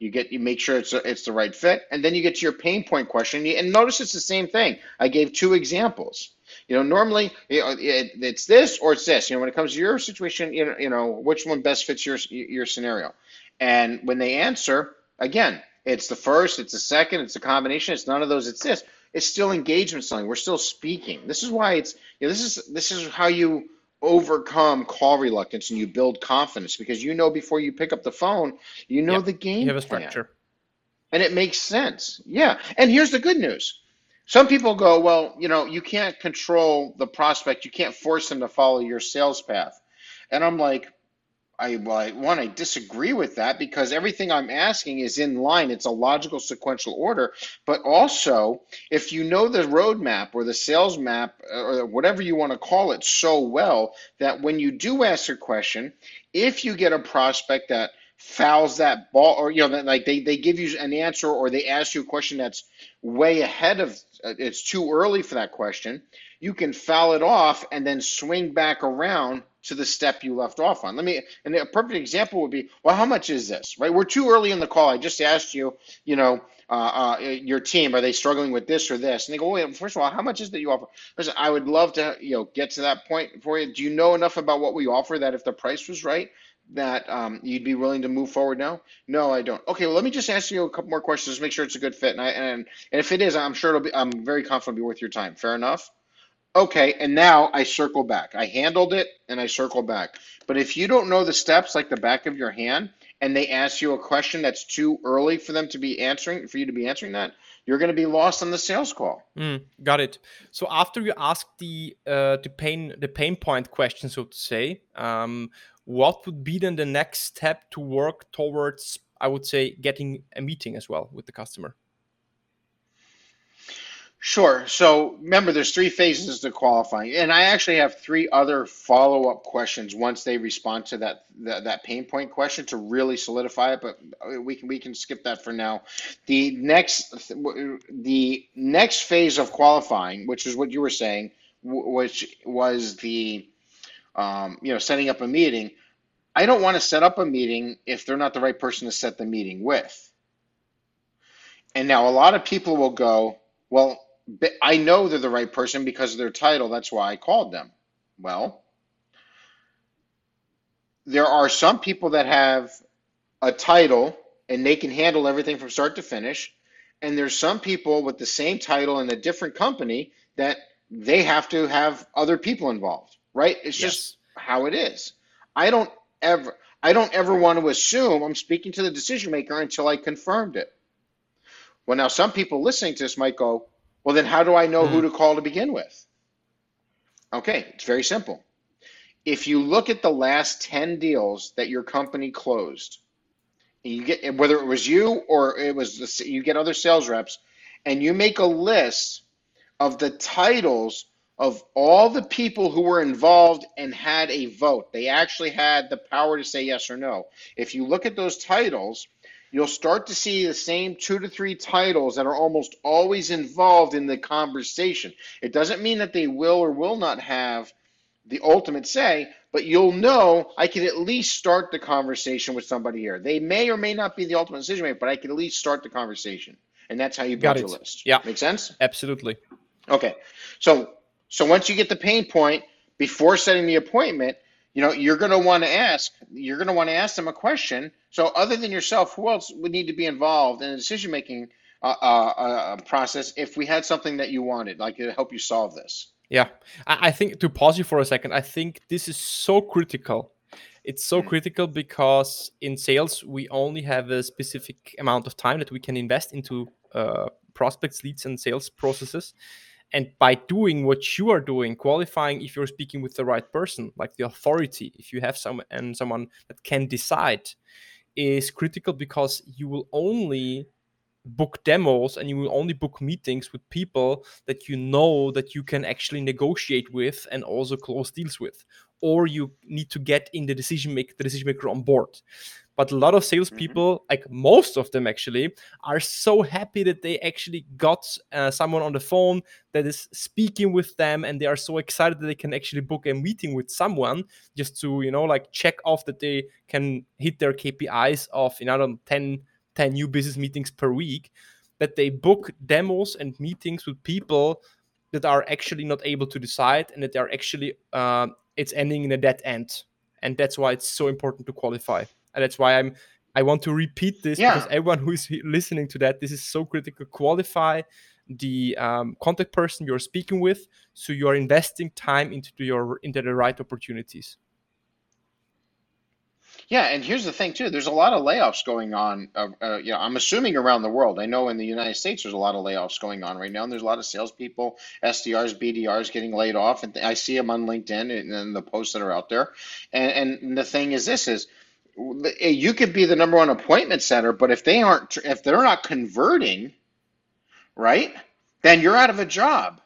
you get you make sure it's a, it's the right fit, and then you get to your pain point question. And notice it's the same thing. I gave two examples. You know, normally it's this or it's this. You know, when it comes to your situation, you know, you know which one best fits your your scenario. And when they answer, again, it's the first, it's the second, it's a combination. It's none of those. It's this. It's still engagement selling. We're still speaking. This is why it's. You know, this is this is how you overcome call reluctance and you build confidence because you know before you pick up the phone, you know yep. the game. You have a structure. Plan. And it makes sense. Yeah. And here's the good news. Some people go, well, you know, you can't control the prospect. You can't force them to follow your sales path. And I'm like, I, well, I, one, I disagree with that because everything I'm asking is in line. It's a logical sequential order. But also, if you know the roadmap or the sales map uh, or whatever you want to call it so well that when you do ask a question, if you get a prospect that fouls that ball or you know like they, they give you an answer or they ask you a question that's way ahead of uh, it's too early for that question you can foul it off and then swing back around to the step you left off on. Let me, and a perfect example would be, well, how much is this, right? We're too early in the call. I just asked you, you know, uh, uh, your team, are they struggling with this or this? And they go, wait, first of all, how much is that you offer? Listen, I would love to, you know, get to that point for you. Do you know enough about what we offer that if the price was right, that um, you'd be willing to move forward now? No, I don't. Okay, well, let me just ask you a couple more questions, make sure it's a good fit. And, I, and, and if it is, I'm sure it'll be, I'm very confident it'll be worth your time. Fair enough? Okay, and now I circle back. I handled it and I circle back. But if you don't know the steps like the back of your hand and they ask you a question that's too early for them to be answering, for you to be answering that, you're going to be lost on the sales call. Mm, got it. So after you ask the uh, the pain the pain point question, so to say, um, what would be then the next step to work towards? I would say getting a meeting as well with the customer. Sure. So remember, there's three phases to qualifying, and I actually have three other follow-up questions once they respond to that, that that pain point question to really solidify it. But we can we can skip that for now. The next the next phase of qualifying, which is what you were saying, which was the um, you know setting up a meeting. I don't want to set up a meeting if they're not the right person to set the meeting with. And now a lot of people will go, well I know they're the right person because of their title. That's why I called them. Well, there are some people that have a title and they can handle everything from start to finish. And there's some people with the same title in a different company that they have to have other people involved, right? It's yes. just how it is. I don't ever I don't ever want to assume I'm speaking to the decision maker until I confirmed it. Well, now some people listening to this might go, well, then how do I know mm. who hmm. to call to begin with? Okay, it's very simple. If you look at the last 10 deals that your company closed, you get whether it was you or it was the, you get other sales reps and you make a list of the titles of all the people who were involved and had a vote. They actually had the power to say yes or no. If you look at those titles, you'll start to see the same two to three titles that are almost always involved in the conversation. It doesn't mean that they will or will not have the ultimate say, but you'll know I can at least start the conversation with somebody here. They may or may not be the ultimate decision maker, but I can at least start the conversation. And that's how you build your list. Yeah. Make sense? Absolutely. Okay. So so once you get the pain point before setting the appointment, you know, you're going to want to ask, you're going to want to ask them a question. So, other than yourself, who else would need to be involved in the decision making uh, uh, uh, process if we had something that you wanted, like to help you solve this? Yeah, I think to pause you for a second, I think this is so critical. It's so mm-hmm. critical because in sales, we only have a specific amount of time that we can invest into uh, prospects, leads, and sales processes and by doing what you are doing qualifying if you're speaking with the right person like the authority if you have some and someone that can decide is critical because you will only book demos and you will only book meetings with people that you know that you can actually negotiate with and also close deals with or you need to get in the decision maker the decision maker on board but a lot of salespeople, mm-hmm. like most of them actually, are so happy that they actually got uh, someone on the phone that is speaking with them, and they are so excited that they can actually book a meeting with someone just to, you know, like check off that they can hit their KPIs of, you know, 10, 10 new business meetings per week. That they book demos and meetings with people that are actually not able to decide, and that they are actually uh, it's ending in a dead end. And that's why it's so important to qualify and that's why i'm i want to repeat this yeah. because everyone who is listening to that this is so critical qualify the um, contact person you're speaking with so you are investing time into your into the right opportunities yeah, and here's the thing too. There's a lot of layoffs going on. Uh, uh, you know, I'm assuming around the world. I know in the United States there's a lot of layoffs going on right now, and there's a lot of salespeople, SDRs, BDRs getting laid off, and I see them on LinkedIn and, and the posts that are out there. And, and the thing is, this is you could be the number one appointment center, but if they aren't, if they're not converting, right, then you're out of a job.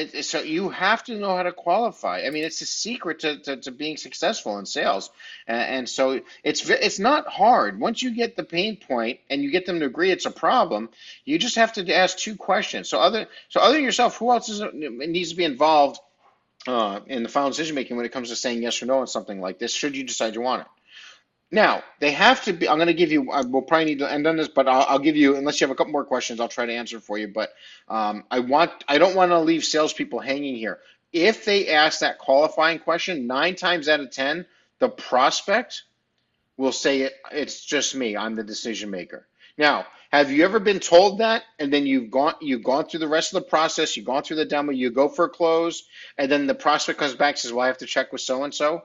It, so you have to know how to qualify. I mean, it's a secret to, to, to being successful in sales, and, and, so it's it's not hard. Once you get the pain point and you get them to agree it's a problem, you just have to ask two questions. So other so other than yourself, who else is, needs to be involved uh, in the final decision making when it comes to saying yes or no on something like this, should you decide you want it. Now, they have to be, I'm going to give you, we'll probably need to end on this, but I'll, I'll, give you, unless you have a couple more questions, I'll try to answer for you. But um, I want, I don't want to leave salespeople hanging here. If they ask that qualifying question, nine times out of 10, the prospect will say it, it's just me, I'm the decision maker. Now, have you ever been told that and then you've gone you've gone through the rest of the process, you've gone through the demo, you go for a close, and then the prospect comes back and says, Well, I have to check with so and so?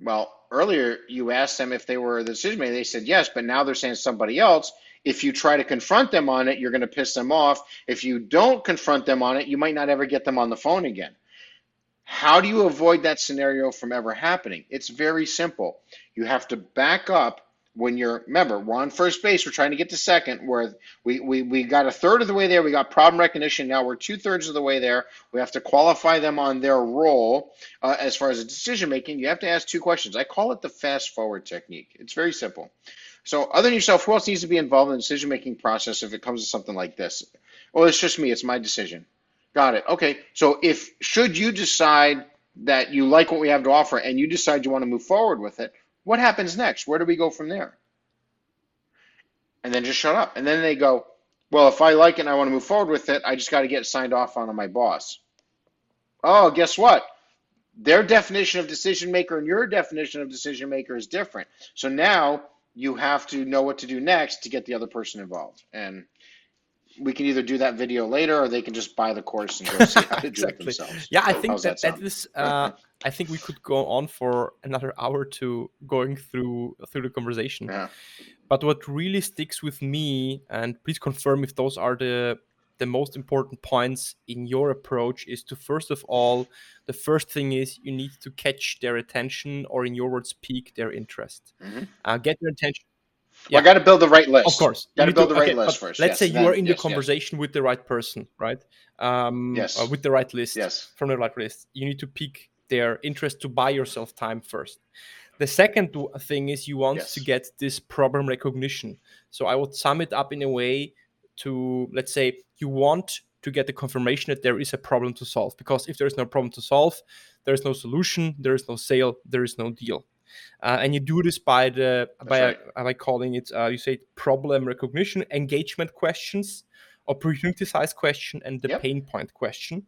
Well, earlier you asked them if they were the decision maker. They said yes, but now they're saying somebody else. If you try to confront them on it, you're going to piss them off. If you don't confront them on it, you might not ever get them on the phone again. How do you avoid that scenario from ever happening? It's very simple. You have to back up when you're remember we're on first base we're trying to get to second where we, we we got a third of the way there we got problem recognition now we're two thirds of the way there. We have to qualify them on their role uh, as far as decision making. You have to ask two questions. I call it the fast forward technique. It's very simple. So other than yourself who else needs to be involved in the decision making process if it comes to something like this? Well it's just me. It's my decision. Got it. Okay. So if should you decide that you like what we have to offer and you decide you want to move forward with it what happens next? Where do we go from there? And then just shut up. And then they go, well, if I like it and I want to move forward with it, I just got to get signed off on my boss. Oh, guess what? Their definition of decision maker and your definition of decision maker is different. So now you have to know what to do next to get the other person involved. And we can either do that video later or they can just buy the course and go see how to exactly. do it themselves. Yeah, I think that, that, that is uh, I think we could go on for another hour to going through through the conversation. Yeah. But what really sticks with me, and please confirm if those are the the most important points in your approach, is to first of all, the first thing is you need to catch their attention, or in your words, pique their interest. Mm-hmm. Uh, get their attention. Yeah. Well, I got to build the right list. Of course, got to build the right okay, list first. Let's yes, say you then, are in yes, the conversation yes. with the right person, right? Um, yes. Uh, with the right list. Yes. From the right list, you need to pique their interest to buy yourself time first. The second thing is you want yes. to get this problem recognition. So I would sum it up in a way to let's say you want to get the confirmation that there is a problem to solve because if there is no problem to solve, there is no solution, there is no sale, there is no deal. Uh, and you do this by the That's by right. uh, by calling it uh, you say problem recognition, engagement questions, opportunity size question, and the yep. pain point question.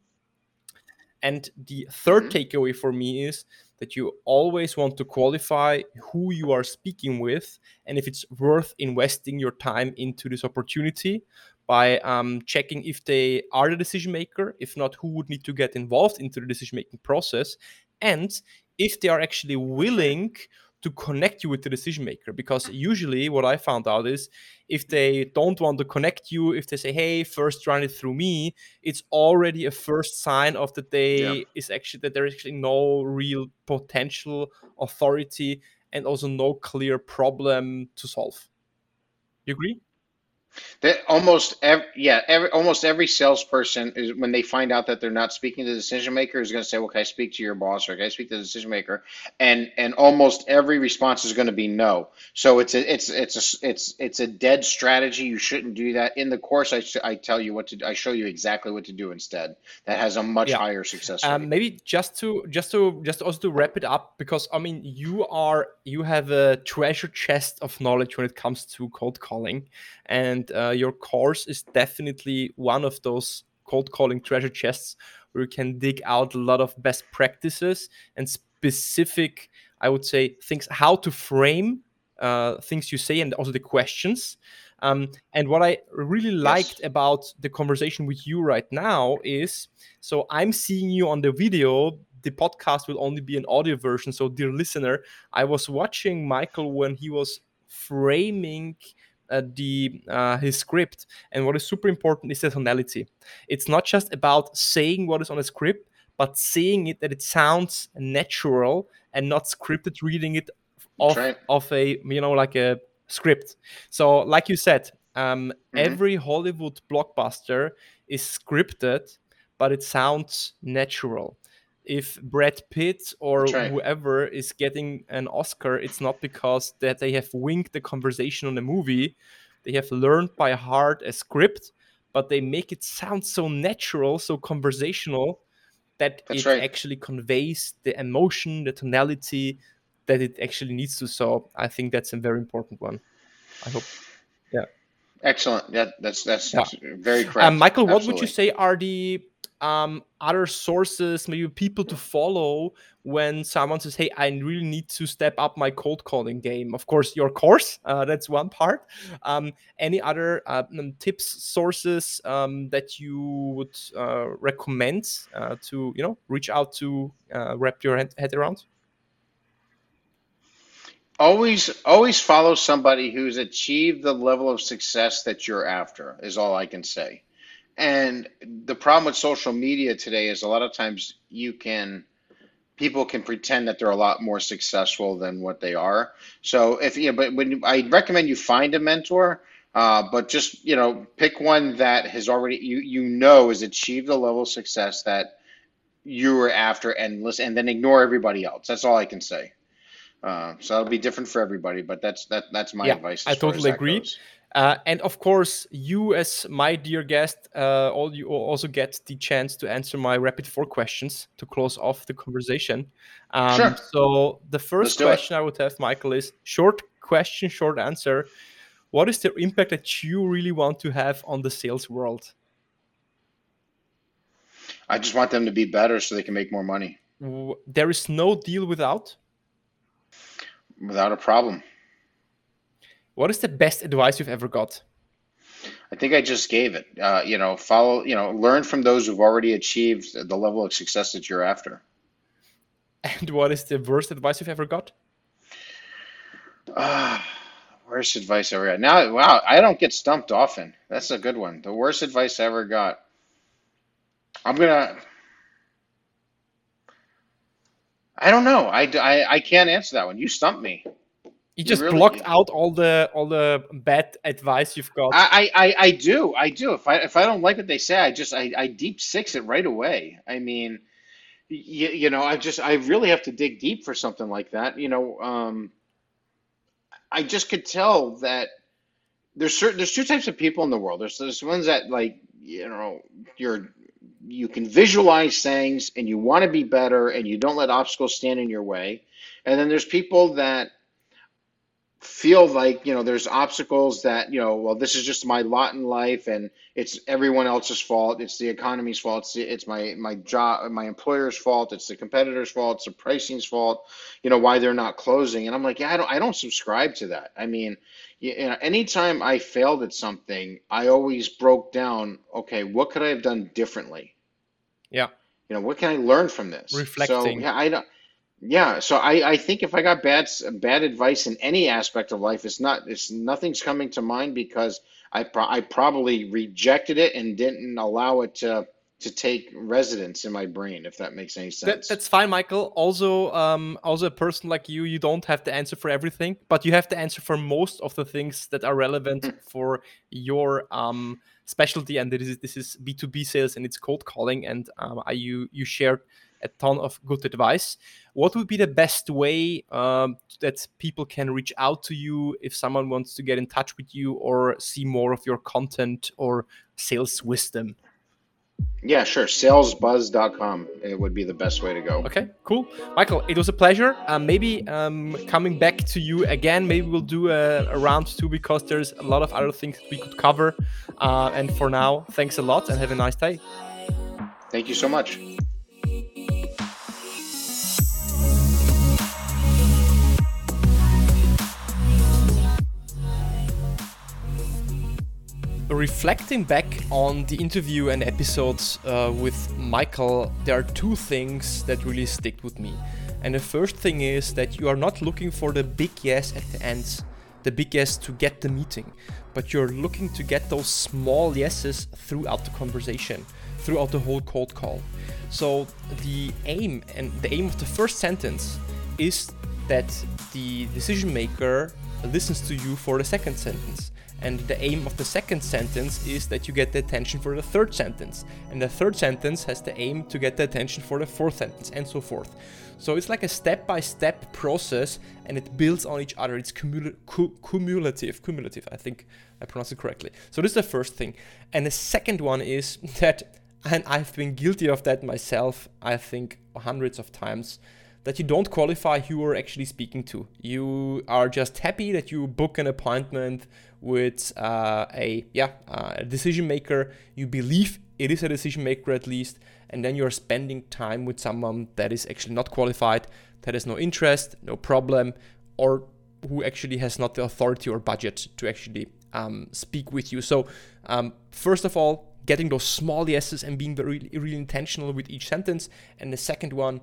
And the 3rd mm-hmm. takeaway for me is that you always want to qualify who you are speaking with and if it's worth investing your time into this opportunity by um, checking if they are the decision maker, if not, who would need to get involved into the decision making process, and if they are actually willing to connect you with the decision maker because usually what i found out is if they don't want to connect you if they say hey first run it through me it's already a first sign of that they yeah. is actually that there is actually no real potential authority and also no clear problem to solve. You agree that almost every, yeah, every, almost every salesperson is when they find out that they're not speaking to the decision maker is going to say, "Well, can I speak to your boss or can I speak to the decision maker?" And and almost every response is going to be no. So it's a it's it's a it's it's a dead strategy. You shouldn't do that. In the course, I I tell you what to I show you exactly what to do instead. That has a much yeah. higher success rate. Um, maybe just to just to just also to wrap it up because I mean you are you have a treasure chest of knowledge when it comes to cold calling and uh, your course is definitely one of those cold calling treasure chests where you can dig out a lot of best practices and specific i would say things how to frame uh, things you say and also the questions. Um, and what i really liked yes. about the conversation with you right now is so i'm seeing you on the video. The podcast will only be an audio version. So dear listener i was watching michael when he was framing uh, the uh, his script. And what is super important is the tonality. It's not just about saying what is on a script, but saying it that it sounds natural and not scripted. Reading it off right. of a you know like a script. So like you said, um, mm-hmm. every Hollywood blockbuster is scripted, but it sounds natural if Brad Pitt or right. whoever is getting an Oscar, it's not because that they have winged the conversation on the movie. They have learned by heart a script, but they make it sound so natural, so conversational that That's it right. actually conveys the emotion, the tonality that it actually needs to. So I think that's a very important one. I hope. Yeah. Excellent. Yeah, that's that's yeah. very correct. Um, Michael, Absolutely. what would you say are the um, other sources, maybe people to follow when someone says, "Hey, I really need to step up my cold calling game." Of course, your course uh, that's one part. Um, any other uh, um, tips, sources um, that you would uh, recommend uh, to you know reach out to uh, wrap your head around? Always, always follow somebody who's achieved the level of success that you're after. Is all I can say. And the problem with social media today is a lot of times you can people can pretend that they're a lot more successful than what they are. So if you know, but when I recommend you find a mentor, uh, but just you know, pick one that has already you you know has achieved the level of success that you were after, and listen, and then ignore everybody else. That's all I can say. Uh, so that'll be different for everybody, but that's that that's my yeah, advice. I totally agree. Goes. Uh, and of course, you, as my dear guest, uh, all you also get the chance to answer my rapid four questions to close off the conversation. Um, sure. So the first question it. I would have, Michael, is short question, short answer. What is the impact that you really want to have on the sales world? I just want them to be better so they can make more money. There is no deal without. Without a problem. What is the best advice you've ever got? I think I just gave it. Uh, you know, follow. You know, learn from those who've already achieved the level of success that you're after. And what is the worst advice you've ever got? Uh, worst advice I ever got. Now, wow, I don't get stumped often. That's a good one. The worst advice I ever got. I'm gonna. I don't know. I, I, I can't answer that one. You stumped me. You just really, blocked out all the all the bad advice you've got. I, I, I do. I do. If I if I don't like what they say, I just I, I deep six it right away. I mean, you, you know, I just I really have to dig deep for something like that. You know, um, I just could tell that there's certain there's two types of people in the world. There's there's ones that like you know you're you can visualize things and you want to be better and you don't let obstacles stand in your way. And then there's people that feel like you know there's obstacles that you know well this is just my lot in life and it's everyone else's fault. It's the economy's fault. It's, it's my my job my employer's fault. It's the competitor's fault. It's the pricing's fault you know why they're not closing. And i'm like yeah i don't i don't subscribe to that. I mean you know anytime i failed at something i always broke down okay what could i have done differently? Yeah. You know what can i learn from this? Reflecting. so yeah i don't yeah, so I, I think if I got bad bad advice in any aspect of life, it's not it's nothing's coming to mind because I pro- I probably rejected it and didn't allow it to to take residence in my brain, if that makes any sense. That, that's fine, Michael. Also, um, also a person like you, you don't have the answer for everything, but you have the answer for most of the things that are relevant mm. for your um specialty. And this is this is B two B sales and it's cold calling, and um, I, you you shared a ton of good advice. What would be the best way um, that people can reach out to you if someone wants to get in touch with you or see more of your content or sales wisdom? Yeah, sure. Salesbuzz.com it would be the best way to go. Okay, cool. Michael, it was a pleasure. Um, maybe um, coming back to you again, maybe we'll do a, a, round two because there's a lot of other things we could cover. Uh, and for now, thanks a lot and have a nice day. Thank you so much. Reflecting back on the interview and episodes uh, with Michael, there are two things that really stick with me. And the first thing is that you are not looking for the big yes at the end, the big yes to get the meeting, but you're looking to get those small yeses throughout the conversation, throughout the whole cold call. So the aim and the aim of the first sentence is that the decision maker listens to you for the second sentence and the aim of the second sentence is that you get the attention for the third sentence. And the third sentence has the aim to get the attention for the fourth sentence, and so forth. So it's like a step by step process and it builds on each other. It's cumul- cu- cumulative. Cumulative, I think I pronounced it correctly. So this is the first thing. And the second one is that, and I've been guilty of that myself, I think hundreds of times that you don't qualify who you're actually speaking to. You are just happy that you book an appointment with uh, a yeah uh, a decision maker. You believe it is a decision maker at least, and then you're spending time with someone that is actually not qualified, that has no interest, no problem, or who actually has not the authority or budget to actually um, speak with you. So um, first of all, getting those small yeses and being very really intentional with each sentence, and the second one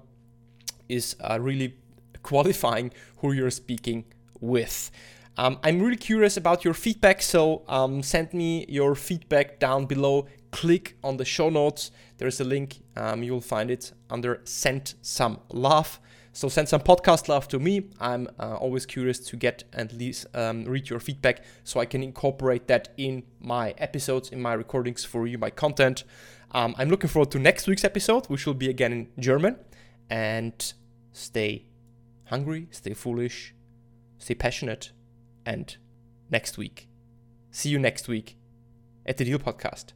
is uh, really qualifying who you're speaking with. Um, I'm really curious about your feedback, so um, send me your feedback down below. Click on the show notes. There's a link. Um, you'll find it under Send Some Love. So send some podcast love to me. I'm uh, always curious to get at least um, read your feedback so I can incorporate that in my episodes, in my recordings for you, my content. Um, I'm looking forward to next week's episode, which will be again in German. And stay hungry, stay foolish, stay passionate, and next week. See you next week at the Deal Podcast.